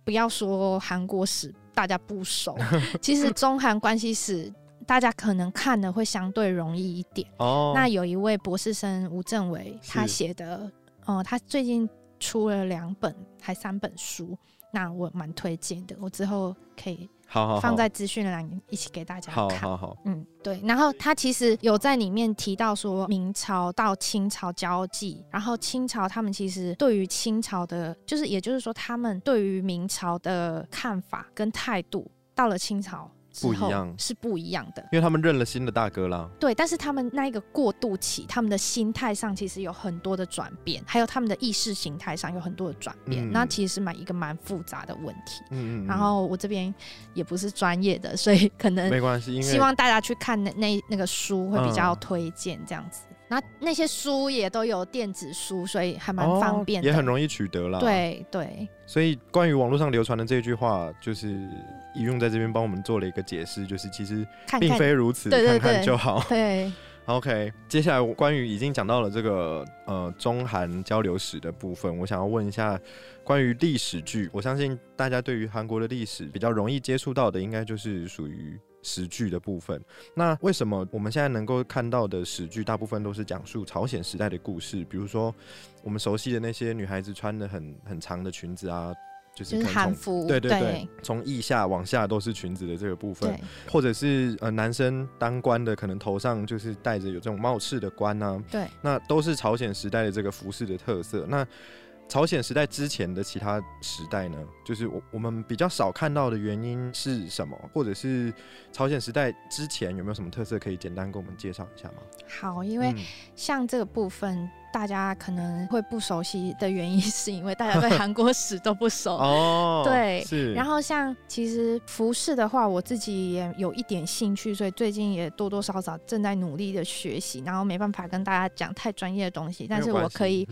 不要说韩国史，大家不熟。[LAUGHS] 其实中韩关系史，大家可能看的会相对容易一点。哦，那有一位博士生吴正伟，他写的，哦，他最近出了两本还三本书，那我蛮推荐的。我之后可以。好好放在资讯栏一起给大家看。好好好，嗯，对。然后他其实有在里面提到说，明朝到清朝交际，然后清朝他们其实对于清朝的，就是也就是说，他们对于明朝的看法跟态度，到了清朝不一样，是不一样的，因为他们认了新的大哥啦。对，但是他们那一个过渡期，他们的心态上其实有很多的转变，还有他们的意识形态上有很多的转变，那其实是蛮一个蛮复杂的问题。嗯嗯。然后我这边也不是专业的，所以可能没关系，希望大家去看那那那个书会比较推荐这样子。那那些书也都有电子书，所以还蛮方便，也很容易取得了。对对。所以关于网络上流传的这句话，就是引用在这边帮我们做了一个解释，就是其实并非如此，看看就好。对。[LAUGHS] OK，接下来关于已经讲到了这个呃中韩交流史的部分，我想要问一下关于历史剧。我相信大家对于韩国的历史比较容易接触到的，应该就是属于。史剧的部分，那为什么我们现在能够看到的史剧大部分都是讲述朝鲜时代的故事？比如说我们熟悉的那些女孩子穿的很很长的裙子啊，就是韩服，对对对，从腋下往下都是裙子的这个部分，或者是呃男生当官的可能头上就是戴着有这种帽翅的冠啊，对，那都是朝鲜时代的这个服饰的特色。那朝鲜时代之前的其他时代呢？就是我我们比较少看到的原因是什么？或者是朝鲜时代之前有没有什么特色可以简单跟我们介绍一下吗？好，因为像这个部分，大家可能会不熟悉的原因，是因为大家对韩国史都不熟 [LAUGHS] 哦。对，是。然后像其实服饰的话，我自己也有一点兴趣，所以最近也多多少少正在努力的学习。然后没办法跟大家讲太专业的东西，但是我可以。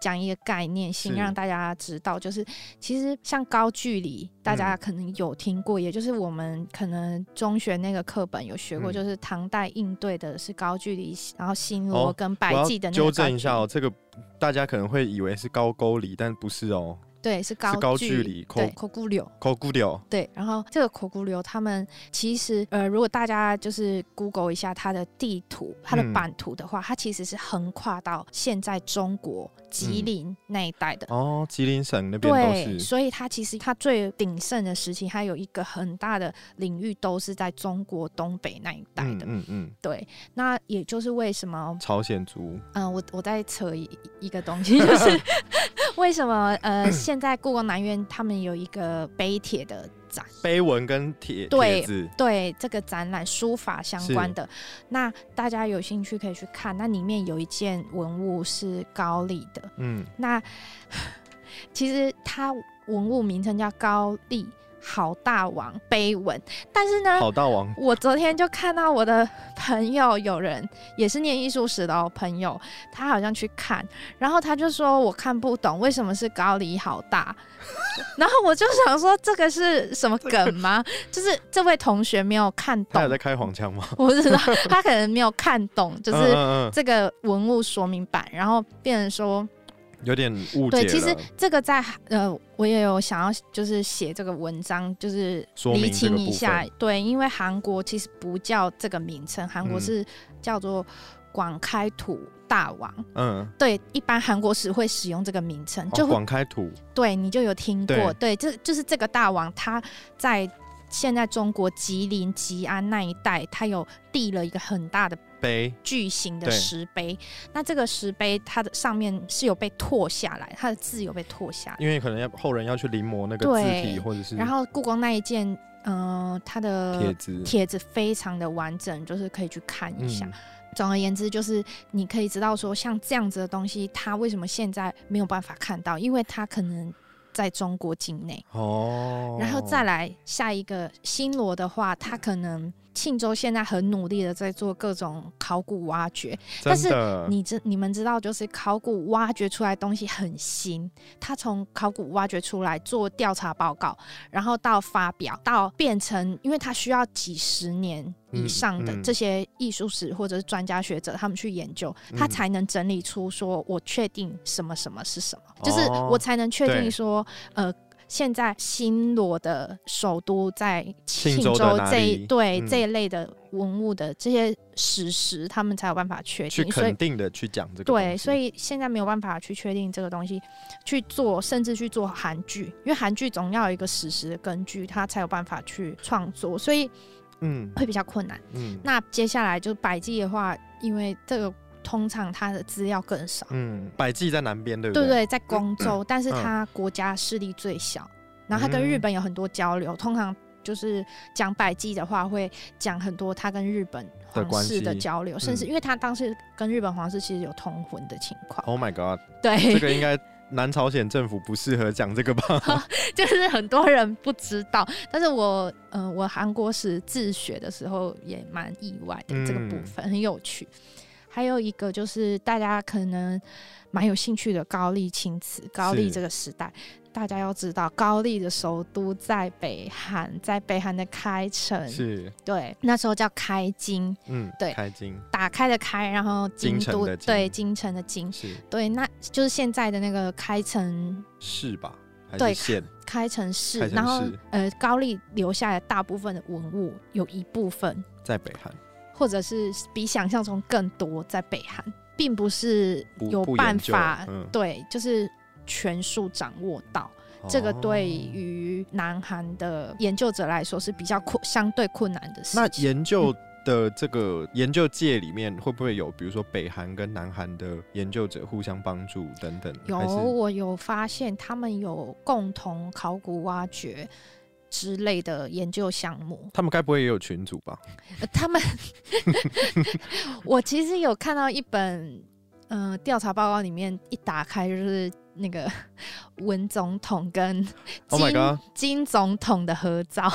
讲一个概念先，让大家知道，就是其实像高句丽，大家可能有听过，也就是我们可能中学那个课本有学过，就是唐代应对的是高句丽，然后新罗跟百济的那个。纠正一下哦，这个大家可能会以为是高沟里，但不是哦。对，是高高距离，对，口古柳，口古柳，对。然后这个口古柳，他们其实，呃，如果大家就是 Google 一下它的地图、它的版图的话，它其实是横跨到现在中国吉林那一带的。哦，吉林省那边都是。所以它其实它最鼎盛的时期，它有一个很大的领域都是在中国东北那一带的。嗯嗯。对，那也就是为什么朝鲜族？嗯，我我在扯一一个东西，就是 [LAUGHS] 为什么呃。现在故宫南院他们有一个碑帖的展，碑文跟帖对对这个展览书法相关的，那大家有兴趣可以去看。那里面有一件文物是高丽的，嗯，那 [LAUGHS] 其实它文物名称叫高丽。好大王碑文，但是呢，好大王，我昨天就看到我的朋友有人也是念艺术史的朋友，他好像去看，然后他就说我看不懂为什么是高梨好大，[LAUGHS] 然后我就想说这个是什么梗吗？[LAUGHS] 就是这位同学没有看懂，他在开黄腔吗？我不知道，他可能没有看懂，[LAUGHS] 就是这个文物说明版，然后变成说。有点误解。对，其实这个在呃，我也有想要就是写这个文章，就是厘清一下。对，因为韩国其实不叫这个名称，韩国是叫做广开土大王。嗯，对，一般韩国史会使用这个名称，就广开土。对，你就有听过？对，这就是这个大王，他在现在中国吉林吉安那一带，他有立了一个很大的。碑巨型的石碑，那这个石碑它的上面是有被拓下来，它的字有被拓下来，因为可能要后人要去临摹那个字体，或者是。然后故宫那一件，嗯，它的帖子帖子非常的完整，就是可以去看一下。总而言之，就是你可以知道说，像这样子的东西，它为什么现在没有办法看到？因为它可能在中国境内哦。然后再来下一个新罗的话，它可能。庆州现在很努力的在做各种考古挖掘，但是你知你们知道，就是考古挖掘出来东西很新，他从考古挖掘出来做调查报告，然后到发表，到变成，因为它需要几十年以上的这些艺术史或者是专家学者他们去研究，他才能整理出说，我确定什么什么是什么，就是我才能确定说，呃。现在新罗的首都在庆州这一对这一类的文物的这些史实，他们才有办法确定，去肯定的去讲这个。对，所以现在没有办法去确定这个东西，去做甚至去做韩剧，因为韩剧总要有一个史实的根据，他才有办法去创作，所以嗯，会比较困难。嗯，那接下来就百济的话，因为这个。通常它的资料更少。嗯，百济在南边，对不对？对对，在光州，但是它国家势力最小，然后它跟日本有很多交流，通常。就是讲百济的话，会讲很多他跟日本皇室的交流，甚至因为他当时跟日本皇室其实有通婚的情况。Oh my god！对，这个应该南朝鲜政府不适合讲这个吧？[LAUGHS] 就是很多人不知道，但是我嗯，我韩国史自学的时候也蛮意外的，这个部分很有趣。还有一个就是大家可能蛮有兴趣的高丽青瓷，高丽这个时代。大家要知道，高丽的首都在北韩，在北韩的开城，是。对，那时候叫开京，嗯，对，开京，打开的开，然后京都，对，京城的京，是，对，那就是现在的那个开城市吧？对，县，开城市，然后呃，高丽留下来大部分的文物，有一部分。在北韩，或者是比想象中更多在北韩，并不是有办法，对，就是。全数掌握到，这个对于南韩的研究者来说是比较困、相对困难的事情。那研究的这个研究界里面，会不会有比如说北韩跟南韩的研究者互相帮助等等？有，我有发现他们有共同考古挖掘之类的研究项目。他们该不会也有群组吧？他们，[LAUGHS] 我其实有看到一本嗯调查报告，里面一打开就是。那个 [LAUGHS] 文总统跟 [LAUGHS] 金金总统的合照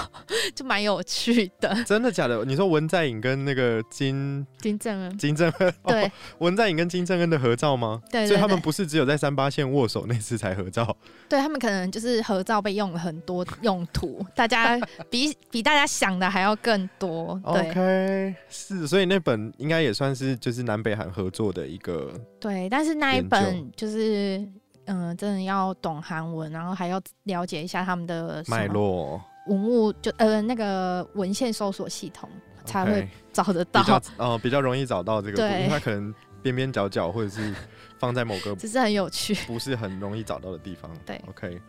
就蛮有趣的，[LAUGHS] 真的假的？你说文在寅跟那个金金正恩，金正恩对，文在寅跟金正恩的合照吗？对，所以他们不是只有在三八线握手那次才合照，对他们可能就是合照被用了很多用途，大家比比大家想的还要更多。OK，是，所以那本应该也算是就是南北韩合作的一个对，但是那一本就是。嗯，真的要懂韩文，然后还要了解一下他们的脉络文物，就呃那个文献搜索系统才会找得到。哦，比较容易找到这个，因为它可能边边角角或者是放在某个，只是很有趣，不是很容易找到的地方。对，OK，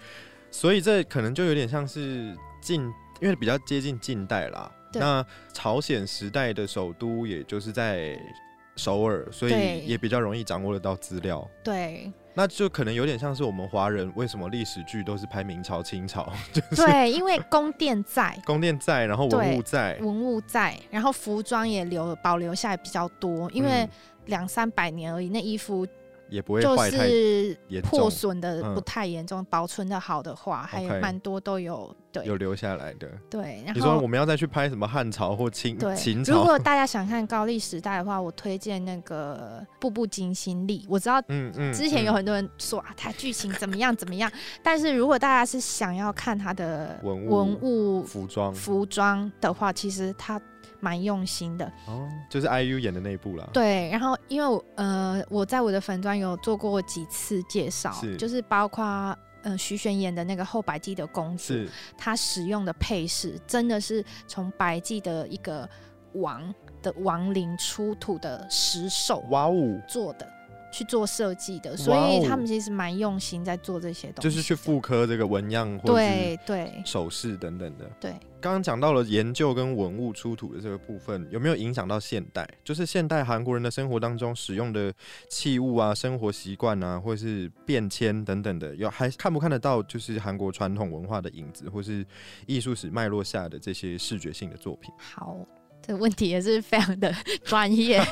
所以这可能就有点像是近，因为比较接近近代啦。那朝鲜时代的首都也就是在首尔，所以也比较容易掌握得到资料。对。那就可能有点像是我们华人为什么历史剧都是拍明朝、清朝？[LAUGHS] 对，因为宫殿在，[LAUGHS] 宫殿在，然后文物在，文物在，然后服装也留保留下来比较多，因为两三百年而已，那衣服。也不会就是破损的不太严重，保存的好的话，还有蛮多都有对有留下来的。对，你说我们要再去拍什么汉朝或清秦朝？如果大家想看高丽时代的话，我推荐那个《步步惊心力》。我知道，嗯嗯，之前有很多人说啊，它剧情怎么样怎么样，但是如果大家是想要看它的文物、服装、服装的话，其实它。蛮用心的哦，就是 IU 演的那一部啦。对，然后因为我呃，我在我的粉专有做过几次介绍，就是包括呃徐玄演的那个后白季的公主，她使用的配饰真的是从白季的一个王的亡灵出土的石兽哇哦做的。去做设计的，所以他们其实蛮用心在做这些东西，就是去复刻这个纹样或对对首饰等等的。对，刚刚讲到了研究跟文物出土的这个部分，有没有影响到现代？就是现代韩国人的生活当中使用的器物啊、生活习惯啊，或者是变迁等等的，有还看不看得到？就是韩国传统文化的影子，或是艺术史脉络下的这些视觉性的作品？好。这问题也是非常的 [LAUGHS] 专业，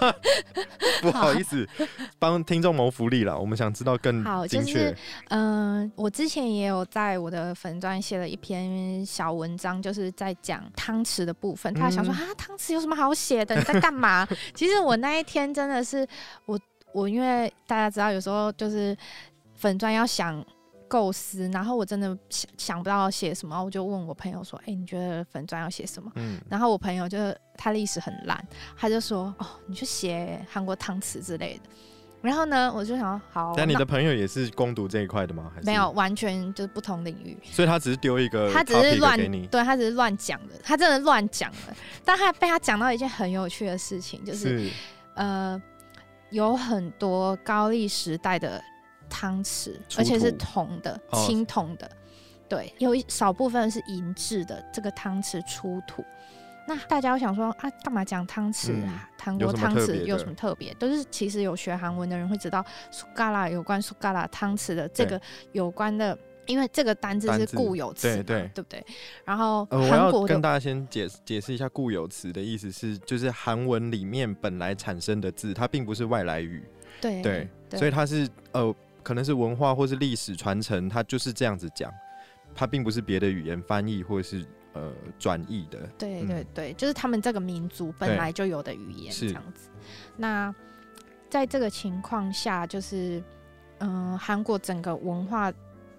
[LAUGHS] 不好意思，[LAUGHS] 帮听众谋福利了。我们想知道更好，就是嗯，我之前也有在我的粉专写了一篇小文章，就是在讲汤匙的部分。他想说啊，汤匙有什么好写的？你在干嘛？其实我那一天真的是我我，因为大家知道，有时候就是粉砖要想。构思，然后我真的想想不到写什么，我就问我朋友说：“哎，你觉得粉砖要写什么？”嗯，然后我朋友就他历史很烂，他就说：“哦，你去写韩国汤匙之类的。”然后呢，我就想好。但你的朋友也是攻读这一块的吗？还是没有，完全就是不同领域。所以他只是丢一个，他只是乱对他只是乱讲的，他真的乱讲了。但他被他讲到一件很有趣的事情，就是呃，有很多高丽时代的。汤匙，而且是铜的，青铜的，对，有一少部分是银质的。这个汤匙出土，那大家想说啊，干嘛讲汤匙啊？韩国汤匙有什么特别？都是其实有学韩文的人会知道，苏嘎拉有关苏嘎拉汤匙的这个有关的因为这个单字是固有词，对对，对不对？然后我要跟大家先解解释一下固有词的意思是，就是韩文里面本来产生的字，它并不是外来语，对对，所以它是呃，可能是文化或是历史传承，它就是这样子讲，它并不是别的语言翻译或者是呃转译的，对对对，就是他们这个民族本来就有的语言这样子。那在这个情况下，就是嗯，韩国整个文化。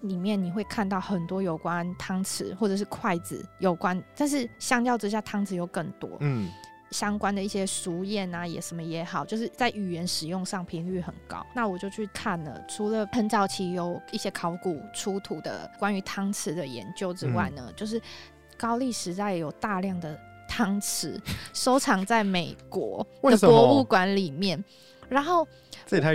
里面你会看到很多有关汤匙或者是筷子有关，但是相较之下，汤匙又更多。嗯，相关的一些俗谚啊，也什么也好，就是在语言使用上频率很高。那我就去看了，除了很早期有一些考古出土的关于汤匙的研究之外呢，就是高丽时代有大量的汤匙收藏在美国的博物馆里面。然后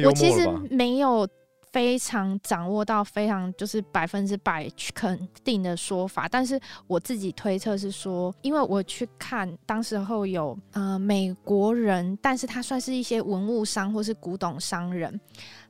我其实没有。非常掌握到非常就是百分之百肯定的说法，但是我自己推测是说，因为我去看当时候有呃美国人，但是他算是一些文物商或是古董商人，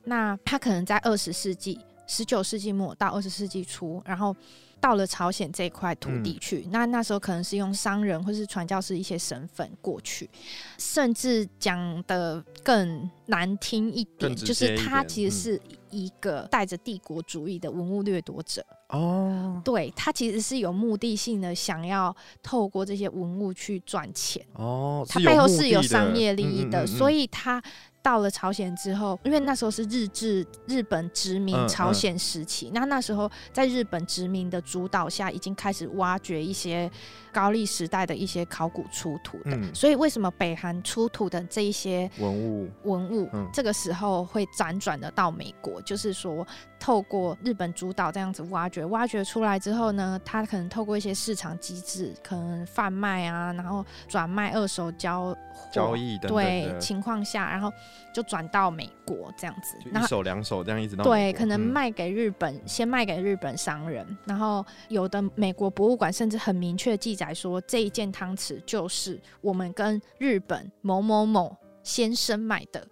那他可能在二十世纪、十九世纪末到二十世纪初，然后。到了朝鲜这块土地去，那那时候可能是用商人或是传教士一些身份过去，甚至讲的更难听一点，就是他其实是一个带着帝国主义的文物掠夺者哦，对他其实是有目的性的，想要透过这些文物去赚钱哦，他背后是有商业利益的，所以他。到了朝鲜之后，因为那时候是日治日本殖民朝鲜时期，那那时候在日本殖民的主导下，已经开始挖掘一些高丽时代的一些考古出土的。所以为什么北韩出土的这一些文物文物，这个时候会辗转的到美国？就是说，透过日本主导这样子挖掘，挖掘出来之后呢，他可能透过一些市场机制，可能贩卖啊，然后转卖二手交交易的对情况下，然后。就转到美国这样子，一手两手这样一直到对，可能卖给日本，先卖给日本商人，然后有的美国博物馆甚至很明确记载说，这一件汤匙就是我们跟日本某某某先生买的，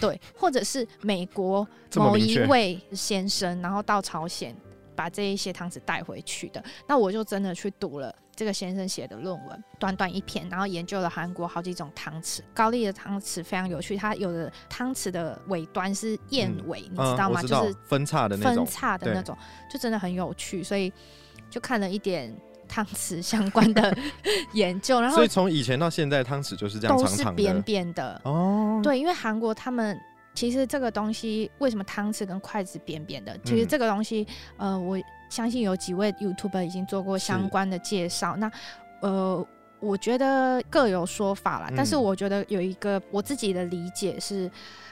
对，或者是美国某一位先生，然后到朝鲜把这一些汤匙带回去的，那我就真的去读了。这个先生写的论文，短短一篇，然后研究了韩国好几种汤匙。高丽的汤匙非常有趣，它有的汤匙的尾端是燕尾，你知道吗？就是分叉的那种，分叉的那种，就真的很有趣。所以就看了一点汤匙相关的 [LAUGHS] 研究，然后所以从以前到现在，汤匙就是这样，都是扁扁的哦。对，因为韩国他们其实这个东西为什么汤匙跟筷子扁扁的？其实这个东西，呃，我。相信有几位 YouTube 已经做过相关的介绍。那，呃，我觉得各有说法啦，但是我觉得有一个我自己的理解是。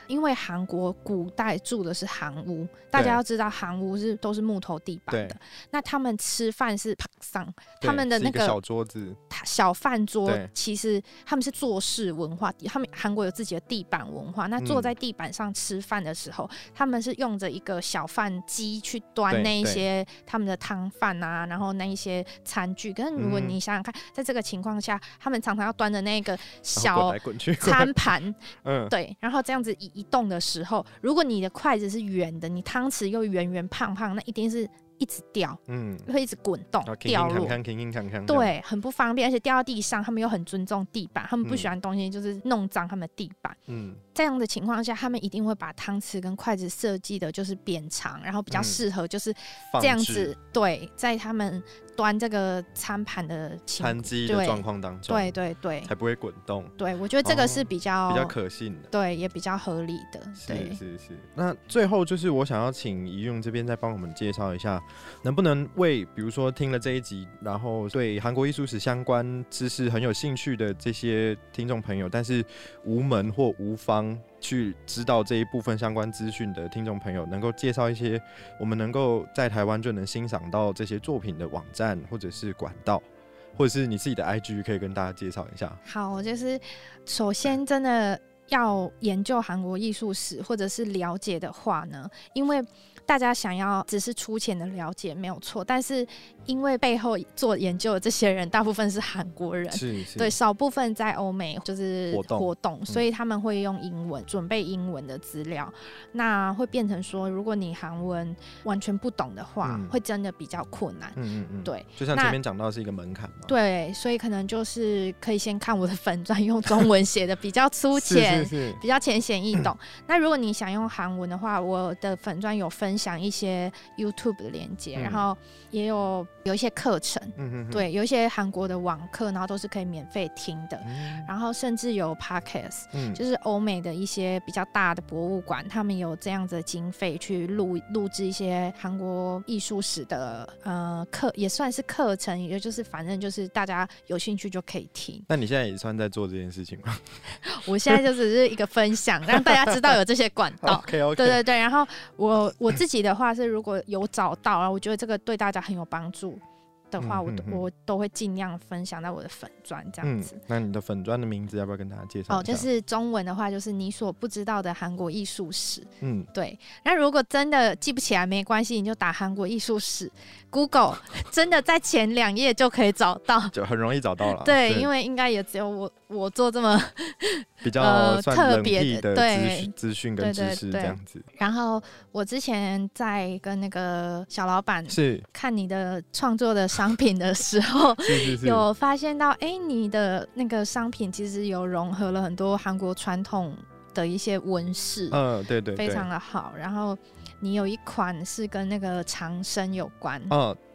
因为韩国古代住的是韩屋，大家要知道韩屋是都是木头地板的。那他们吃饭是趴上他们的那个小桌子、小饭桌，其实他们是坐式文化。他们韩国有自己的地板文化。那坐在地板上吃饭的时候，他们是用着一个小饭机去端那一些他们的汤饭啊，然后那一些餐具。可是如果你想想看，在这个情况下，他们常常要端着那个小餐盘，嗯，对，然后这样子以。移动的时候，如果你的筷子是圆的，你汤匙又圆圆胖胖，那一定是一直掉，嗯，会一直滚动掉落，对，很不方便，而且掉到地上，他们又很尊重地板，他们不喜欢东西就是弄脏他们的地板，嗯，这样的情况下，他们一定会把汤匙跟筷子设计的就是扁长，然后比较适合就是这样子，对，在他们。端这个餐盘的餐机的状况当中，对对对，才不会滚动。对，我觉得这个是比较比较可信的，对，也比较合理的。是是是。那最后就是我想要请怡用这边再帮我们介绍一下，能不能为比如说听了这一集，然后对韩国艺术史相关知识很有兴趣的这些听众朋友，但是无门或无方。去知道这一部分相关资讯的听众朋友，能够介绍一些我们能够在台湾就能欣赏到这些作品的网站，或者是管道，或者是你自己的 IG，可以跟大家介绍一下。好，就是首先真的要研究韩国艺术史，或者是了解的话呢，因为大家想要只是粗浅的了解没有错，但是因为背后做研究的这些人大部分是韩国人，是是，对，少部分在欧美就是活动所以他们会用英文准备英文的资料，那会变成说，如果你韩文完全不懂的话，会真的比较困难。嗯嗯嗯，对，就像前面讲到是一个门槛嘛。对，所以可能就是可以先看我的粉钻，用中文写的比较粗浅，[LAUGHS] 比较浅显易懂。那如果你想用韩文的话，我的粉钻有分享一些 YouTube 的链接，然后也有有一些课程，嗯对，有一些韩国的网课，然后都是可以免费听的。然后甚至有 Podcast，就是欧美的一些比较大的博物馆，他们有这样子的经费去录录制一些韩国艺术史的呃课，也算是课程，也就是反正就是大家有兴趣就可以听。那你现在也算在做这件事情吗？[LAUGHS] 我现在就只是一个分享，让大家知道有这些管道。[LAUGHS] OK OK。对对对，然后我我自己的话是，如果有找到，然后我觉得这个对大家很有帮助。的话，我我都会尽量分享到我的粉砖这样子。那你的粉砖的名字要不要跟大家介绍？哦，就是中文的话，就是你所不知道的韩国艺术史。嗯，对。那如果真的记不起来没关系，你就打韩国艺术史，Google [LAUGHS] 真的在前两页就可以找到，就很容易找到了。对，因为应该也只有我我做这么比较特别的对资讯跟知识这样子。然后我之前在跟那个小老板是看你的创作的。商品的时候，[LAUGHS] 有发现到，哎，你的那个商品其实有融合了很多韩国传统的一些纹饰，嗯，对对，非常的好。然后你有一款是跟那个长生有关，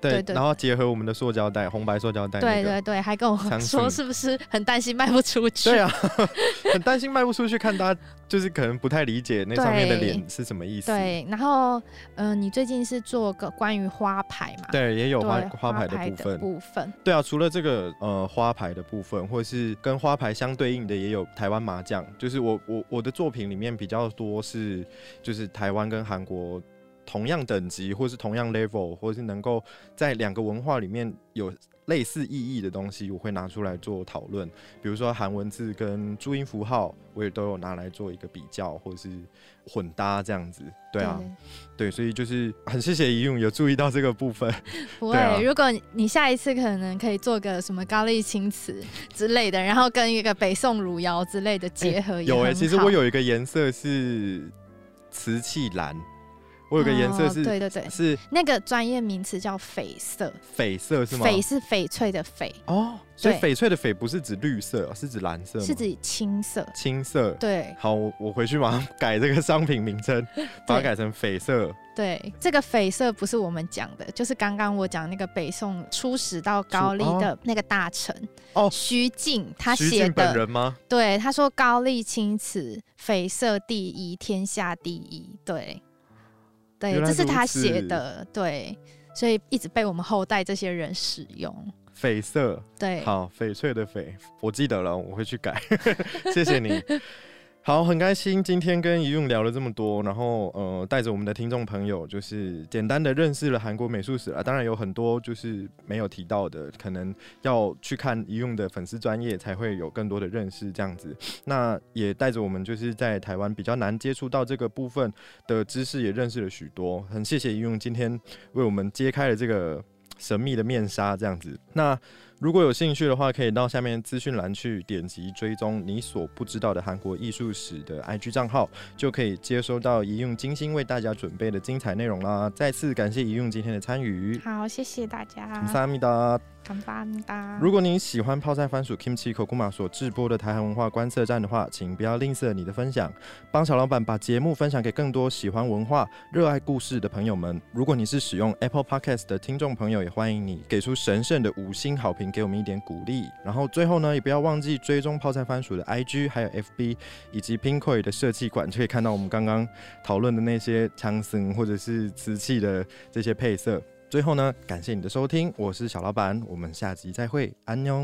对，然后结合我们的塑胶袋，红白塑胶袋。对对对，还跟我说是不是很担心卖不出去？对啊，[LAUGHS] 很担心卖不出去，看大家就是可能不太理解那上面的脸是什么意思。对，然后嗯，你最近是做个关于花牌嘛？对，也有花花牌的部分。部分。对啊，除了这个呃花牌的部分，或者是跟花牌相对应的，也有台湾麻将。就是我我我的作品里面比较多是就是台湾跟韩国。同样等级，或是同样 level，或是能够在两个文化里面有类似意义的东西，我会拿出来做讨论。比如说韩文字跟注音符号，我也都有拿来做一个比较，或者是混搭这样子。对啊，对，所以就是很谢谢怡用有注意到这个部分。不会，如果你下一次可能可以做个什么高丽青瓷之类的，然后跟一个北宋汝窑之类的结合。有哎，其实我有一个颜色是瓷器蓝。我有个颜色是，对对对，是那个专业名词叫翡色。翡色是吗？翡是翡翠的翡。哦，所以翡翠的翡不是指绿色，是指蓝色，是指青色。青色。对。好，我我回去马上 [LAUGHS] 改这个商品名称，[LAUGHS] 把它改成翡色。对，这个翡色不是我们讲的，就是刚刚我讲那个北宋出使到高丽的那个大臣哦，徐敬他写的。本人吗？对，他说高丽青瓷翡色第一，天下第一。对。对，这是他写的，对，所以一直被我们后代这些人使用。翡色，对，好，翡翠的翡，我记得了，我会去改，[LAUGHS] 谢谢你。[LAUGHS] 好，很开心今天跟怡用聊了这么多，然后呃，带着我们的听众朋友，就是简单的认识了韩国美术史啊。当然有很多就是没有提到的，可能要去看怡用的粉丝专业才会有更多的认识这样子。那也带着我们就是在台湾比较难接触到这个部分的知识，也认识了许多。很谢谢怡用今天为我们揭开了这个神秘的面纱这样子。那。如果有兴趣的话，可以到下面资讯栏去点击追踪你所不知道的韩国艺术史的 IG 账号，就可以接收到宜用精心为大家准备的精彩内容啦。再次感谢宜用今天的参与，好，谢谢大家，感如果您喜欢泡菜番薯 Kimchi Kokuma 所制播的台韩文化观测站的话，请不要吝啬你的分享，帮小老板把节目分享给更多喜欢文化、热爱故事的朋友们。如果你是使用 Apple Podcast 的听众朋友，也欢迎你给出神圣的五星好评，给我们一点鼓励。然后最后呢，也不要忘记追踪泡菜番薯的 IG，还有 FB 以及 Pinkoi 的设计馆，就可以看到我们刚刚讨论的那些枪声或者是瓷器的这些配色。最后呢，感谢你的收听，我是小老板，我们下集再会，安妞。